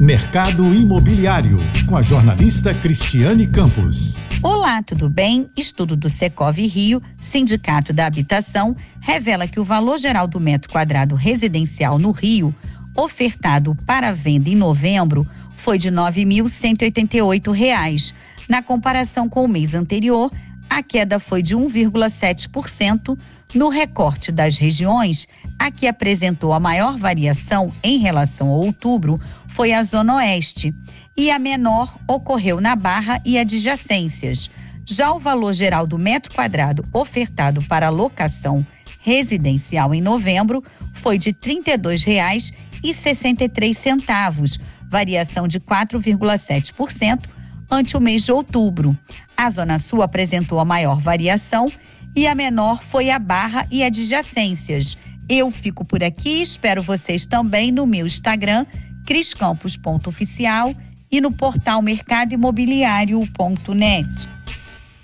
Mercado Imobiliário, com a jornalista Cristiane Campos. Olá, tudo bem? Estudo do Secov Rio, Sindicato da Habitação, revela que o valor geral do metro quadrado residencial no Rio, ofertado para venda em novembro, foi de R$ 9.188. Na comparação com o mês anterior, a queda foi de 1,7%. No recorte das regiões, a que apresentou a maior variação em relação a outubro foi a Zona Oeste, e a menor ocorreu na Barra e adjacências. Já o valor geral do metro quadrado ofertado para locação residencial em novembro foi de R$ 32,63, variação de 4,7% ante o mês de outubro. A Zona Sul apresentou a maior variação e a menor foi a Barra e adjacências. Eu fico por aqui, espero vocês também no meu Instagram, criscampos.oficial e no portal mercadoimobiliário.net.